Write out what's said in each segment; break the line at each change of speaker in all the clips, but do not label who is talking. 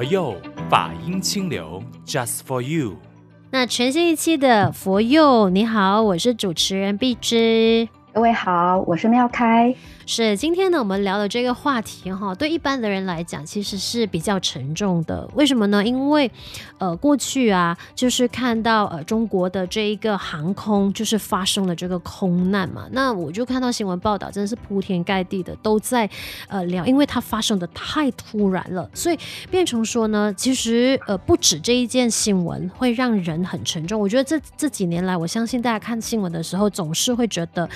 佛佑法音清流，Just for you。
那全新一期的佛佑，你好，我是主持人碧芝。
各位好，我是妙开。
是今天呢，我们聊的这个话题哈，对一般的人来讲，其实是比较沉重的。为什么呢？因为呃，过去啊，就是看到呃，中国的这一个航空就是发生了这个空难嘛。那我就看到新闻报道，真的是铺天盖地的都在呃聊，因为它发生的太突然了，所以变成说呢，其实呃，不止这一件新闻会让人很沉重。我觉得这这几年来，我相信大家看新闻的时候，总是会觉得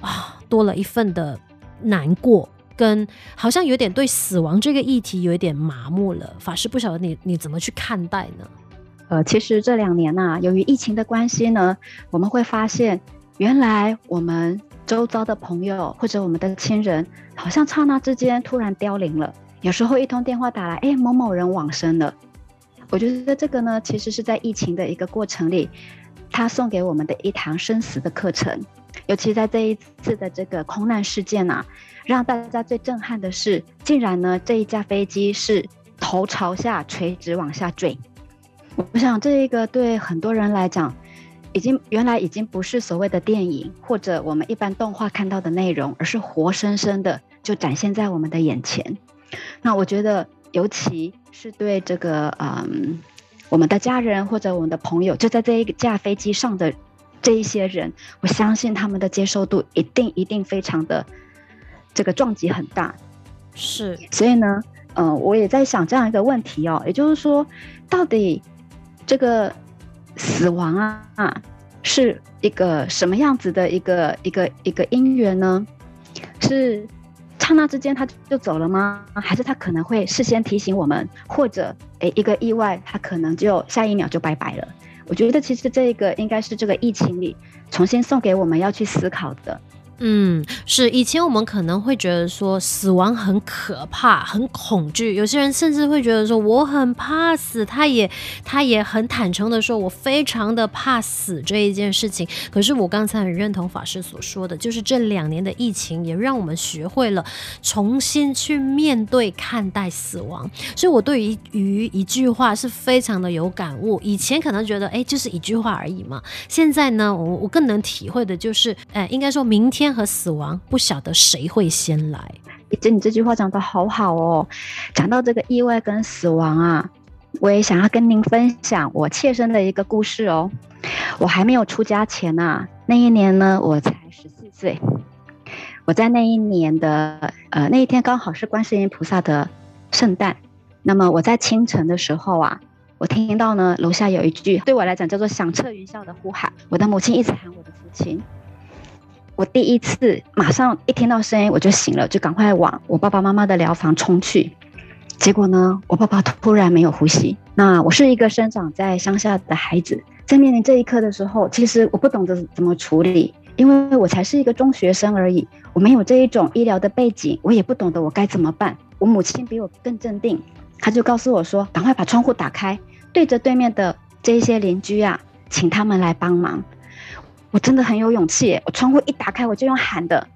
啊，多了一份的。难过，跟好像有点对死亡这个议题有一点麻木了。法师不晓得你你怎么去看待呢？
呃，其实这两年呐、由于疫情的关系呢，我们会发现，原来我们周遭的朋友或者我们的亲人，好像刹那之间突然凋零了。有时候一通电话打来，哎，某某人往生了。我觉得这个呢，其实是在疫情的一个过程里，他送给我们的一堂生死的课程。尤其在这一次的这个空难事件啊，让大家最震撼的是，竟然呢这一架飞机是头朝下垂直往下坠。我想这一个对很多人来讲，已经原来已经不是所谓的电影或者我们一般动画看到的内容，而是活生生的就展现在我们的眼前。那我觉得，尤其是对这个嗯我们的家人或者我们的朋友，就在这一架飞机上的。这一些人，我相信他们的接受度一定一定非常的这个撞击很大，
是。
所以呢，嗯、呃，我也在想这样一个问题哦，也就是说，到底这个死亡啊啊是一个什么样子的一个一个一个因缘呢？是刹那之间他就走了吗？还是他可能会事先提醒我们，或者诶一个意外，他可能就下一秒就拜拜了？我觉得其实这个应该是这个疫情里重新送给我们要去思考的。
嗯，是以前我们可能会觉得说死亡很可怕、很恐惧，有些人甚至会觉得说我很怕死，他也他也很坦诚的说，我非常的怕死这一件事情。可是我刚才很认同法师所说的，就是这两年的疫情也让我们学会了重新去面对、看待死亡。所以我对于于一句话是非常的有感悟。以前可能觉得哎，就是一句话而已嘛，现在呢，我我更能体会的就是，哎，应该说明天。和死亡，不晓得谁会先来。
毕竟你这句话讲得好好哦。讲到这个意外跟死亡啊，我也想要跟您分享我切身的一个故事哦。我还没有出家前啊，那一年呢，我才十四岁。我在那一年的呃那一天，刚好是观世音菩萨的圣诞。那么我在清晨的时候啊，我听到呢楼下有一句对我来讲叫做响彻云霄的呼喊。我的母亲一直喊我的父亲。我第一次马上一听到声音我就醒了，就赶快往我爸爸妈妈的疗房冲去。结果呢，我爸爸突然没有呼吸。那我是一个生长在乡下的孩子，在面临这一刻的时候，其实我不懂得怎么处理，因为我才是一个中学生而已，我没有这一种医疗的背景，我也不懂得我该怎么办。我母亲比我更镇定，她就告诉我说：“赶快把窗户打开，对着对面的这一些邻居啊，请他们来帮忙。”我真的很有勇气，我窗户一打开，我就用喊的。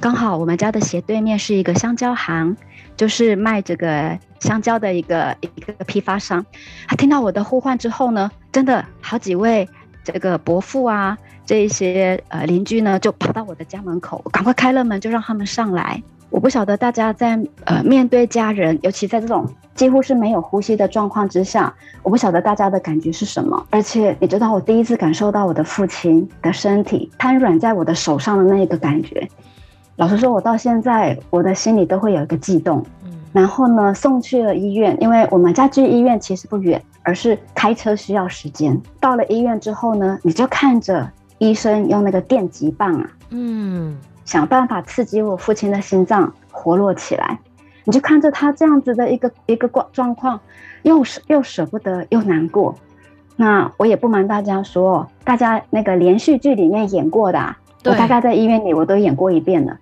刚好我们家的斜对面是一个香蕉行，就是卖这个香蕉的一个一个批发商。他听到我的呼唤之后呢，真的好几位这个伯父啊，这一些呃邻居呢，就跑到我的家门口，赶快开了门，就让他们上来。我不晓得大家在呃面对家人，尤其在这种几乎是没有呼吸的状况之下，我不晓得大家的感觉是什么。而且你知道，我第一次感受到我的父亲的身体瘫软在我的手上的那一个感觉，老实说，我到现在我的心里都会有一个悸动。然后呢，送去了医院，因为我们家距医院其实不远，而是开车需要时间。到了医院之后呢，你就看着医生用那个电极棒啊，嗯。想办法刺激我父亲的心脏活络起来，你就看着他这样子的一个一个状状况，又舍又舍不得又难过。那我也不瞒大家说，大家那个连续剧里面演过的啊，我大概在医院里我都演过一遍了。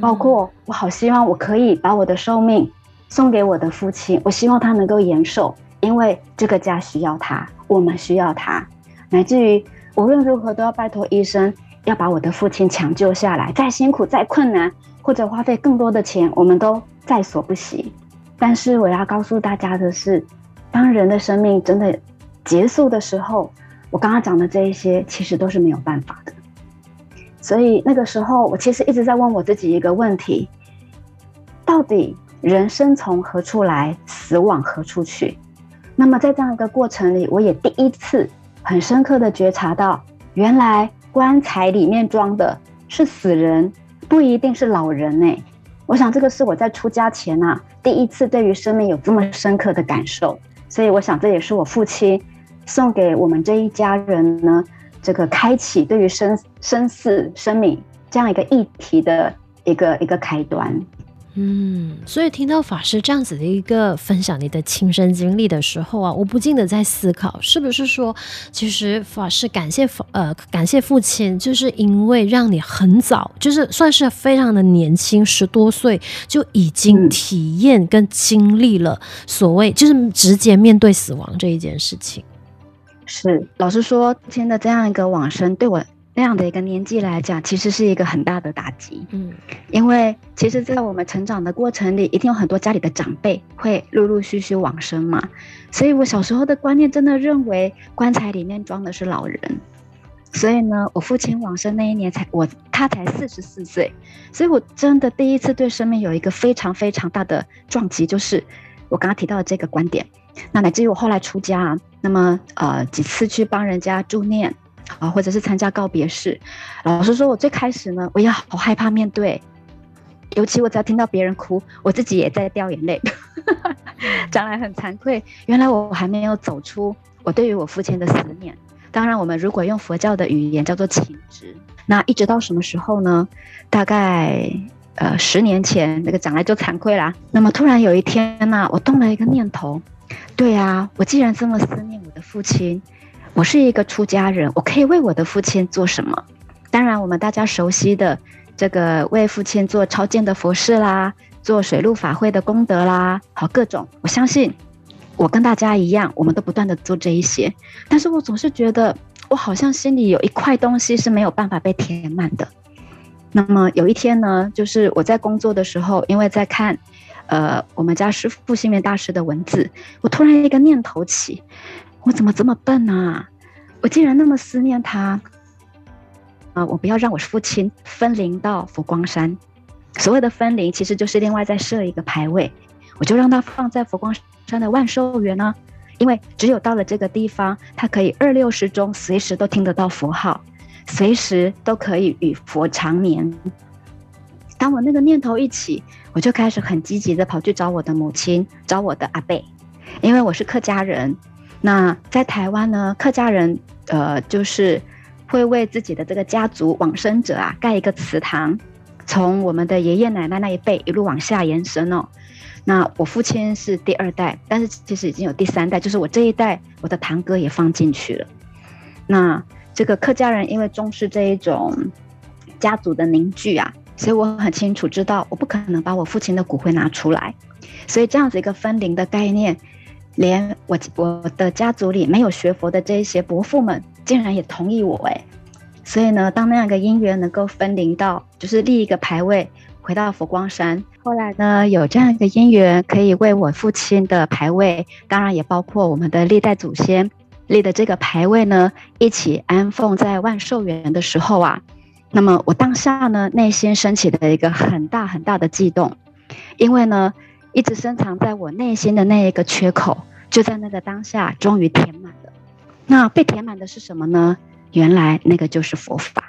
包括我好希望我可以把我的寿命送给我的父亲，我希望他能够延寿，因为这个家需要他，我们需要他，乃至于无论如何都要拜托医生。要把我的父亲抢救下来，再辛苦再困难，或者花费更多的钱，我们都在所不惜。但是我要告诉大家的是，当人的生命真的结束的时候，我刚刚讲的这一些其实都是没有办法的。所以那个时候，我其实一直在问我自己一个问题：到底人生从何处来，死往何处去？那么在这样一个过程里，我也第一次很深刻的觉察到，原来棺材里面装的是死人，不一定是老人呢。我想这个是我在出家前啊，第一次对于生命有这么深刻的感受。所以我想这也是我父亲送给我们这一家人呢。这个开启对于生生死、生命这样一个议题的一个一个开端，
嗯，所以听到法师这样子的一个分享你的亲身经历的时候啊，我不禁的在思考，是不是说，其实法师感谢呃感谢父亲，就是因为让你很早，就是算是非常的年轻，十多岁就已经体验跟经历了所谓就是直接面对死亡这一件事情。
是，老实说，今天的这样一个往生，对我那样的一个年纪来讲，其实是一个很大的打击。嗯，因为其实，在我们成长的过程里，一定有很多家里的长辈会陆陆续续往生嘛。所以我小时候的观念真的认为棺材里面装的是老人。所以呢，我父亲往生那一年才我他才四十四岁，所以我真的第一次对生命有一个非常非常大的撞击，就是我刚刚提到的这个观点。那乃至于我后来出家啊，那么呃几次去帮人家助念啊，或者是参加告别式，老实说，我最开始呢，我也好害怕面对，尤其我只要听到别人哭，我自己也在掉眼泪，将来很惭愧，原来我还没有走出我对于我父亲的思念。当然，我们如果用佛教的语言叫做情执，那一直到什么时候呢？大概呃十年前，那个将来就惭愧啦。那么突然有一天呢、我动了一个念头。对啊，我既然这么思念我的父亲，我是一个出家人，我可以为我的父亲做什么？当然，我们大家熟悉的这个为父亲做超荐的佛事啦，做水陆法会的功德啦，好各种。我相信我跟大家一样，我们都不断的做这一些，但是我总是觉得我好像心里有一块东西是没有办法被填满的。那么有一天呢，就是我在工作的时候，因为在看。呃，我们家师父星云大师的文字，我突然一个念头起，我怎么这么笨啊？我竟然那么思念他，啊、我不要让我父亲分灵到佛光山。所谓的分灵，其实就是另外再设一个牌位，我就让他放在佛光山的万寿园呢，因为只有到了这个地方，他可以二六时中随时都听得到佛号，随时都可以与佛长眠。当我那个念头一起，我就开始很积极的跑去找我的母亲，找我的阿伯，因为我是客家人。那在台湾呢，客家人呃就是会为自己的这个家族往生者啊盖一个祠堂，从我们的爷爷奶奶那一辈一路往下延伸哦。那我父亲是第二代，但是其实已经有第三代，就是我这一代，我的堂哥也放进去了。那这个客家人因为重视这一种家族的凝聚啊。所以我很清楚知道，我不可能把我父亲的骨灰拿出来，所以这样子一个分灵的概念，连我我的家族里没有学佛的这一些伯父们，竟然也同意我哎，所以呢，当那样一个因缘能够分灵到，就是立一个牌位回到佛光山，后来呢，有这样一个因缘可以为我父亲的牌位，当然也包括我们的历代祖先立的这个牌位呢，一起安奉在万寿园的时候啊。那么我当下呢，内心升起的一个很大很大的悸动，因为呢，一直深藏在我内心的那一个缺口，就在那个当下终于填满了。那被填满的是什么呢？原来那个就是佛法。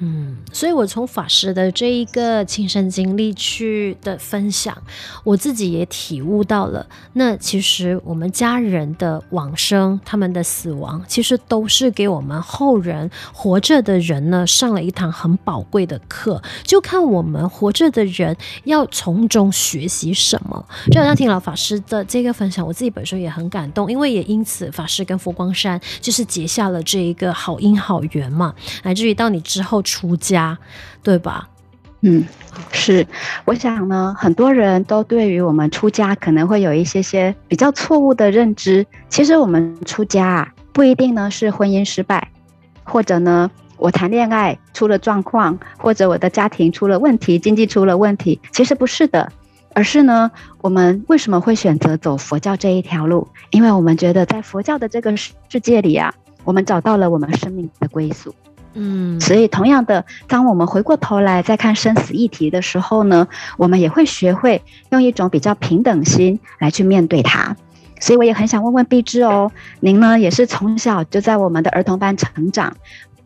嗯，所以我从法师的这一个亲身经历去的分享，我自己也体悟到了。那其实我们家人的往生，他们的死亡，其实都是给我们后人活着的人呢上了一堂很宝贵的课。就看我们活着的人要从中学习什么。就好像听老法师的这个分享，我自己本身也很感动，因为也因此法师跟佛光山就是结下了这一个好因好缘嘛，乃至于到你之后。出家，对吧？
嗯，是。我想呢，很多人都对于我们出家可能会有一些些比较错误的认知。其实我们出家啊，不一定呢是婚姻失败，或者呢我谈恋爱出了状况，或者我的家庭出了问题，经济出了问题。其实不是的。而是呢，我们为什么会选择走佛教这一条路？因为我们觉得在佛教的这个世界里啊，我们找到了我们生命的归宿。
嗯，
所以同样的，当我们回过头来再看生死议题的时候呢，我们也会学会用一种比较平等心来去面对它。所以我也很想问问碧枝哦，您呢也是从小就在我们的儿童班成长，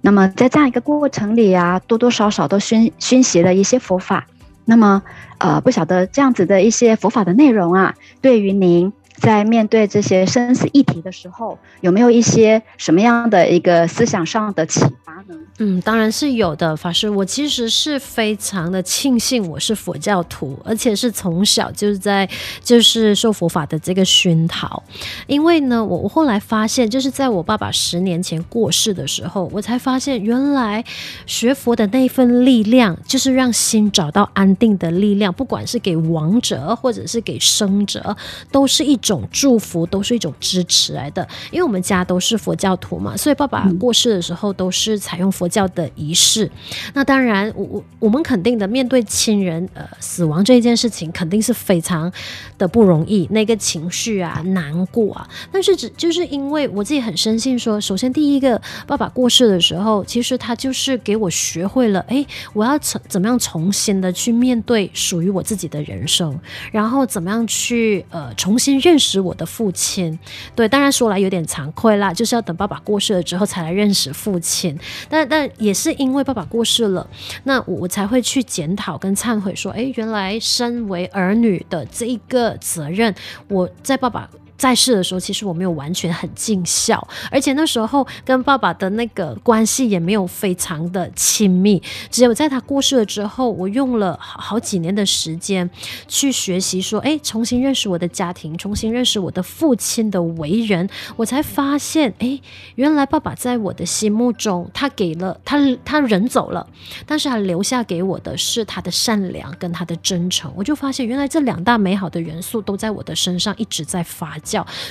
那么在这样一个过程里啊，多多少少都熏熏习了一些佛法。那么，呃，不晓得这样子的一些佛法的内容啊，对于您。在面对这些生死议题的时候，有没有一些什么样的一个思想上的启发呢？
嗯，当然是有的，法师。我其实是非常的庆幸我是佛教徒，而且是从小就是在就是受佛法的这个熏陶。因为呢，我我后来发现，就是在我爸爸十年前过世的时候，我才发现原来学佛的那份力量，就是让心找到安定的力量，不管是给亡者或者是给生者，都是一种。祝福都是一种支持来的，因为我们家都是佛教徒嘛，所以爸爸过世的时候都是采用佛教的仪式。嗯、那当然，我我我们肯定的面对亲人呃死亡这一件事情，肯定是非常的不容易，那个情绪啊难过啊。但是只就是因为我自己很深信说，首先第一个爸爸过世的时候，其实他就是给我学会了，哎，我要怎怎么样重新的去面对属于我自己的人生，然后怎么样去呃重新认。认识我的父亲，对，当然说来有点惭愧啦，就是要等爸爸过世了之后才来认识父亲。但但也是因为爸爸过世了，那我我才会去检讨跟忏悔，说，哎，原来身为儿女的这一个责任，我在爸爸。在世的时候，其实我没有完全很尽孝，而且那时候跟爸爸的那个关系也没有非常的亲密。只有在他过世了之后，我用了好好几年的时间去学习，说，哎，重新认识我的家庭，重新认识我的父亲的为人，我才发现，哎，原来爸爸在我的心目中，他给了他他人走了，但是他留下给我的是他的善良跟他的真诚。我就发现，原来这两大美好的元素都在我的身上一直在发。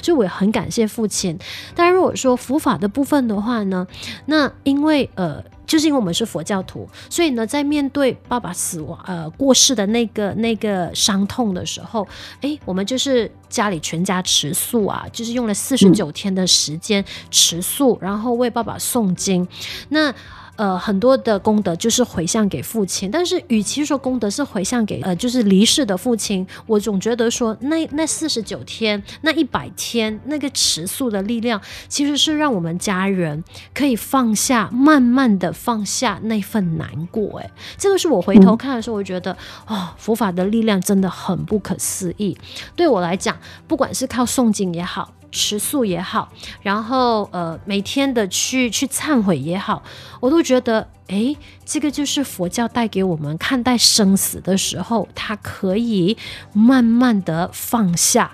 所以我也很感谢父亲。但如果说佛法的部分的话呢，那因为呃，就是因为我们是佛教徒，所以呢，在面对爸爸死亡呃过世的那个那个伤痛的时候，哎，我们就是家里全家吃素啊，就是用了四十九天的时间吃素，然后为爸爸诵经。那呃，很多的功德就是回向给父亲，但是与其说功德是回向给呃，就是离世的父亲，我总觉得说那那四十九天，那一百天那个持素的力量，其实是让我们家人可以放下，慢慢的放下那份难过。哎，这个是我回头看的时候，我觉得哦，佛法的力量真的很不可思议。对我来讲，不管是靠诵经也好。吃素也好，然后呃，每天的去去忏悔也好，我都觉得，哎，这个就是佛教带给我们看待生死的时候，它可以慢慢的放下，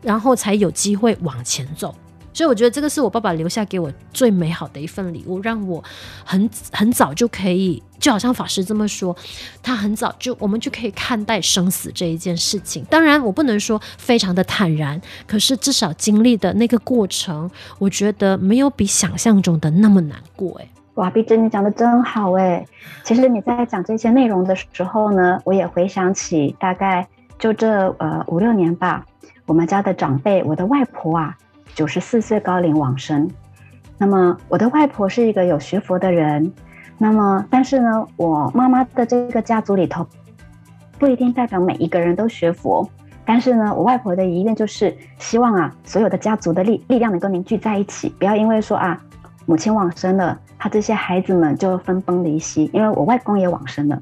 然后才有机会往前走。所以我觉得这个是我爸爸留下给我最美好的一份礼物，让我很很早就可以，就好像法师这么说，他很早就我们就可以看待生死这一件事情。当然，我不能说非常的坦然，可是至少经历的那个过程，我觉得没有比想象中的那么难过。哎，
哇，碧枝你讲的真好哎。其实你在讲这些内容的时候呢，我也回想起大概就这呃五六年吧，我们家的长辈，我的外婆啊。九十四岁高龄往生，那么我的外婆是一个有学佛的人，那么但是呢，我妈妈的这个家族里头不一定代表每一个人都学佛，但是呢，我外婆的遗愿就是希望啊，所有的家族的力力量能够凝聚在一起，不要因为说啊，母亲往生了，他这些孩子们就分崩离析，因为我外公也往生了，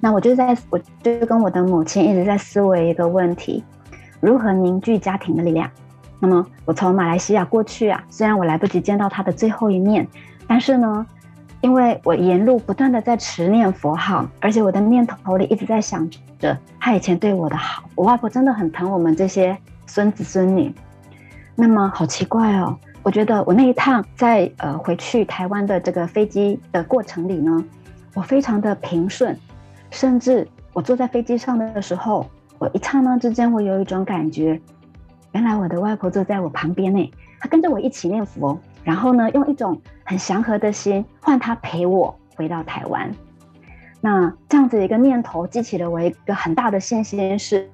那我就在我就跟我的母亲一直在思维一个问题，如何凝聚家庭的力量。那么我从马来西亚过去啊，虽然我来不及见到他的最后一面，但是呢，因为我沿路不断的在持念佛号，而且我的念头里一直在想着他以前对我的好，我外婆真的很疼我们这些孙子孙女。那么好奇怪哦，我觉得我那一趟在呃回去台湾的这个飞机的过程里呢，我非常的平顺，甚至我坐在飞机上的时候，我一刹那之间，我有一种感觉。原来我的外婆坐在我旁边呢，她跟着我一起念佛，然后呢，用一种很祥和的心换她陪我回到台湾。那这样子一个念头激起了我一个很大的信心是，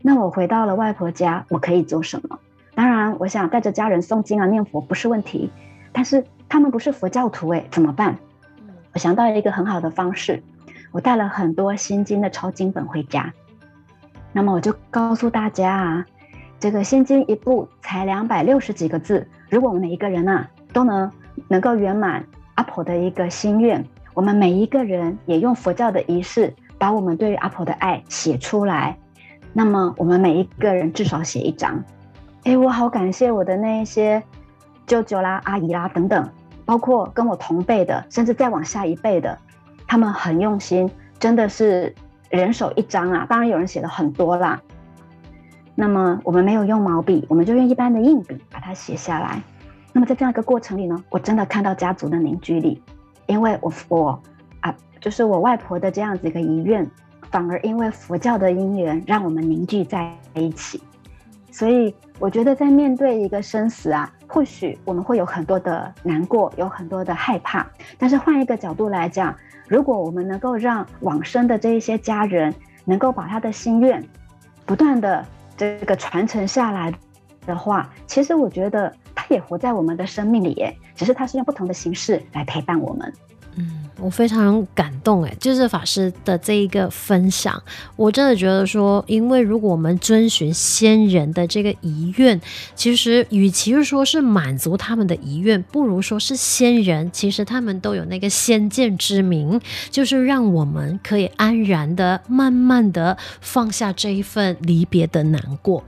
那我回到了外婆家，我可以做什么？当然，我想带着家人诵经啊、念佛不是问题，但是他们不是佛教徒诶，怎么办？我想到一个很好的方式，我带了很多心经的抄经本回家，那么我就告诉大家啊，这个心经一部才两百六十几个字，如果我们每一个人啊都能能够圆满阿婆的一个心愿。我们每一个人也用佛教的仪式，把我们对于阿婆的爱写出来。那么，我们每一个人至少写一张。哎，我好感谢我的那些舅舅啦、阿姨啦等等，包括跟我同辈的，甚至再往下一辈的，他们很用心，真的是人手一张啊。当然，有人写了很多啦。那么，我们没有用毛笔，我们就用一般的硬笔把它写下来。那么，在这样一个过程里呢，我真的看到家族的凝聚力。因为我我啊，就是我外婆的这样子一个遗愿，反而因为佛教的因缘，让我们凝聚在一起。所以我觉得，在面对一个生死啊，或许我们会有很多的难过，有很多的害怕。但是换一个角度来讲，如果我们能够让往生的这一些家人，能够把他的心愿不断的这个传承下来的话，其实我觉得。也活在我们的生命里，耶，只是他是用不同的形式来陪伴我们。
嗯，我非常感动，哎，就是法师的这一个分享，我真的觉得说，因为如果我们遵循先人的这个遗愿，其实与其说是满足他们的遗愿，不如说是先人，其实他们都有那个先见之明，就是让我们可以安然的、慢慢的放下这一份离别的难过。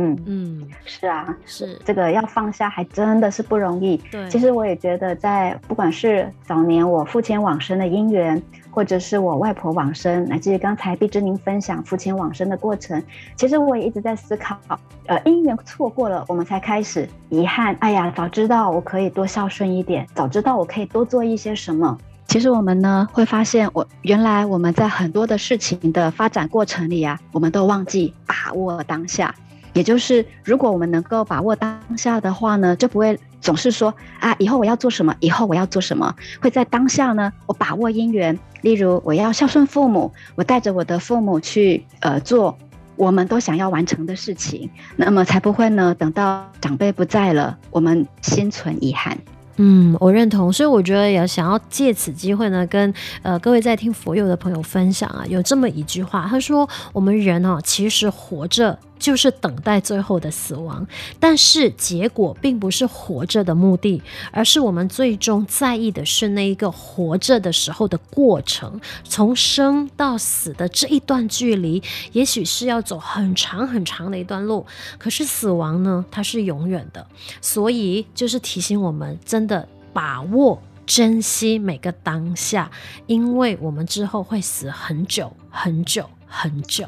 嗯嗯，是啊，
是
这个要放下，还真的是不容易。
对，
其实我也觉得，在不管是早年我父亲往生的因缘，或者是我外婆往生，乃至于刚才毕之您分享父亲往生的过程，其实我也一直在思考，呃，因缘错过了，我们才开始遗憾。哎呀，早知道我可以多孝顺一点，早知道我可以多做一些什么。其实我们呢，会发现，我原来我们在很多的事情的发展过程里啊，我们都忘记把握当下。也就是，如果我们能够把握当下的话呢，就不会总是说啊，以后我要做什么，以后我要做什么，会在当下呢，我把握因缘。例如，我要孝顺父母，我带着我的父母去呃做我们都想要完成的事情，那么才不会呢，等到长辈不在了，我们心存遗憾。
嗯，我认同，所以我觉得也想要借此机会呢，跟呃各位在听佛友的朋友分享啊，有这么一句话，他说：我们人哦，其实活着就是等待最后的死亡，但是结果并不是活着的目的，而是我们最终在意的是那一个活着的时候的过程，从生到死的这一段距离，也许是要走很长很长的一段路，可是死亡呢，它是永远的，所以就是提醒我们真。的把握、珍惜每个当下，因为我们之后会死很久、很久、很久。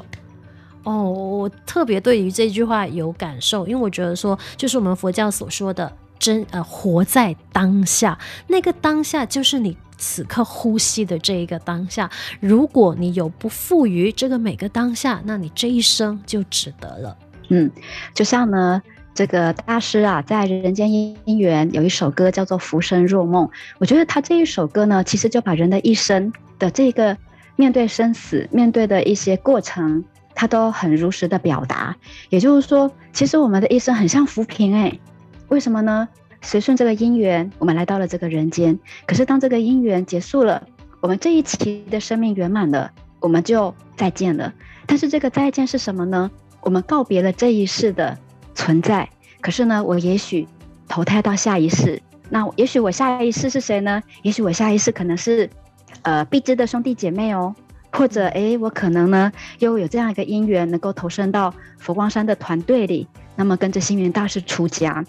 哦，我特别对于这句话有感受，因为我觉得说，就是我们佛教所说的真呃，活在当下，那个当下就是你此刻呼吸的这一个当下。如果你有不赋予这个每个当下，那你这一生就值得了。
嗯，就像呢。这个大师啊，在人间姻缘有一首歌叫做《浮生若梦》，我觉得他这一首歌呢，其实就把人的一生的这个面对生死、面对的一些过程，他都很如实的表达。也就是说，其实我们的一生很像浮萍哎，为什么呢？随顺这个因缘，我们来到了这个人间。可是当这个因缘结束了，我们这一期的生命圆满了，我们就再见了。但是这个再见是什么呢？我们告别了这一世的。存在，可是呢，我也许投胎到下一世，那也许我下一世是谁呢？也许我下一世可能是，呃，必知的兄弟姐妹哦，或者诶，我可能呢又有这样一个因缘，能够投身到佛光山的团队里，那么跟着星云大师出家，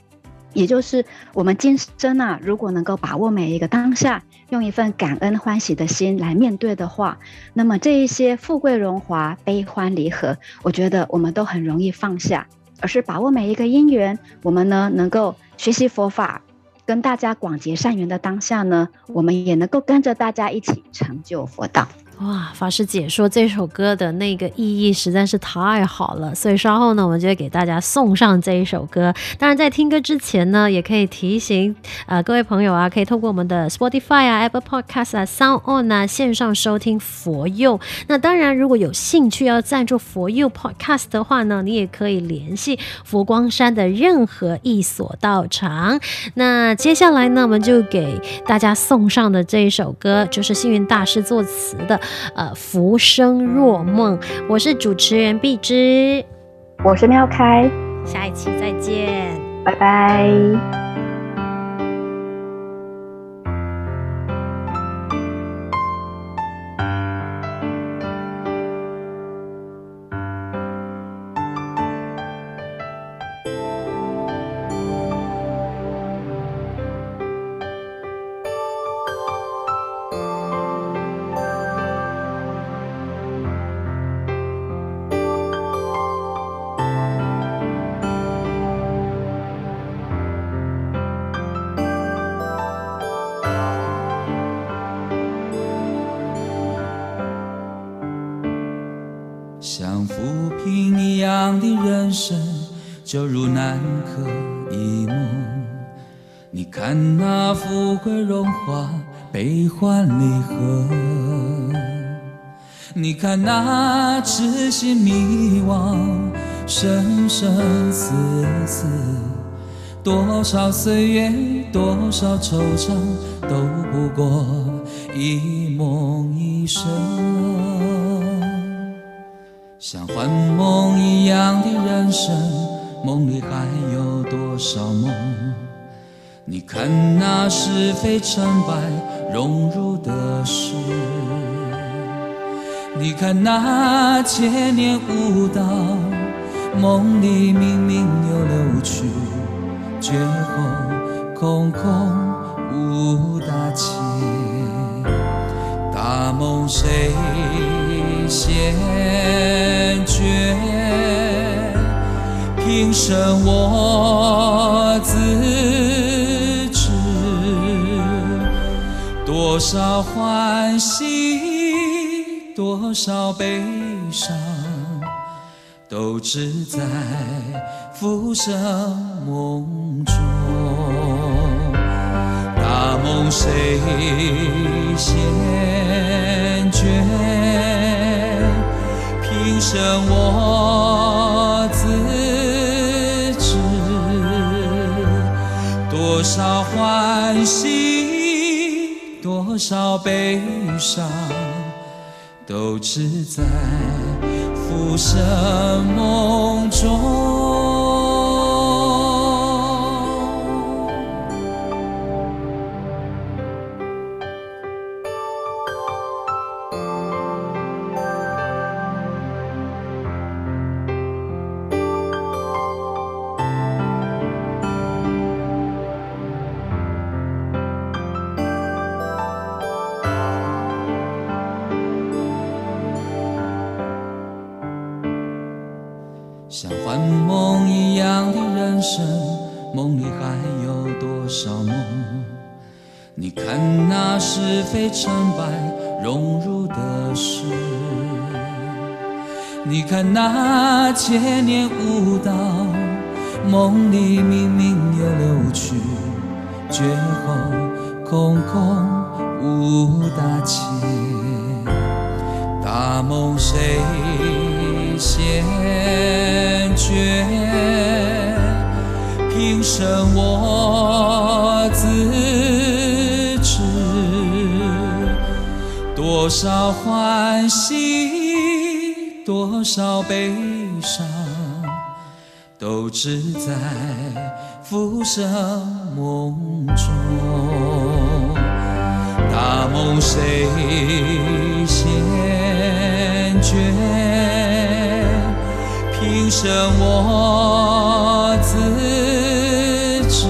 也就是我们今生啊，如果能够把握每一个当下，用一份感恩欢喜的心来面对的话，那么这一些富贵荣华、悲欢离合，我觉得我们都很容易放下。而是把握每一个因缘，我们呢能够学习佛法，跟大家广结善缘的当下呢，我们也能够跟着大家一起成就佛道。
哇，法师解说这首歌的那个意义实在是太好了，所以稍后呢，我们就会给大家送上这一首歌。当然，在听歌之前呢，也可以提醒呃各位朋友啊，可以透过我们的 Spotify 啊、Apple Podcast 啊、Sound On 啊线上收听佛佑。那当然，如果有兴趣要赞助佛佑 Podcast 的话呢，你也可以联系佛光山的任何一所道场。那接下来呢，我们就给大家送上的这一首歌，就是幸运大师作词的。呃，浮生若梦，我是主持人碧芝，
我是妙开，
下一期再见，
拜拜。
看那富贵荣华，悲欢离合；你看那痴心迷惘，生生死死。多少岁月，多少惆怅，都不过一梦一生。像幻梦一样的人生。梦里还有多少梦？你看那是非成败荣辱得失，你看那千年舞蹈，梦里明明又流去，绝后空空无大千。大梦谁先觉？平生我自多少欢喜，多少悲伤，都只在浮生梦中。大梦谁先觉？平生我自知。多少欢喜，多少悲伤，都只在浮生梦中。千年舞蹈，梦里明明又流去，绝后空空无大千。大梦谁先觉？平生我自知。多少欢喜，多少悲伤，都只在浮生梦中。大梦谁先觉？平生我自知。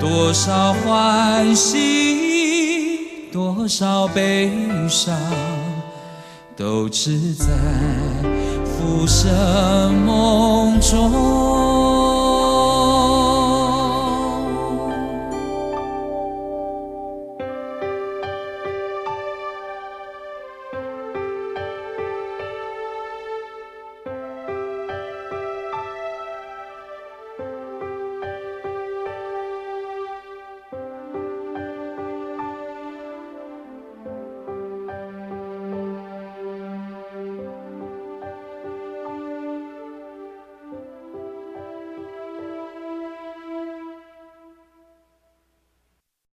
多少欢喜。多少悲伤，都只在浮生梦中。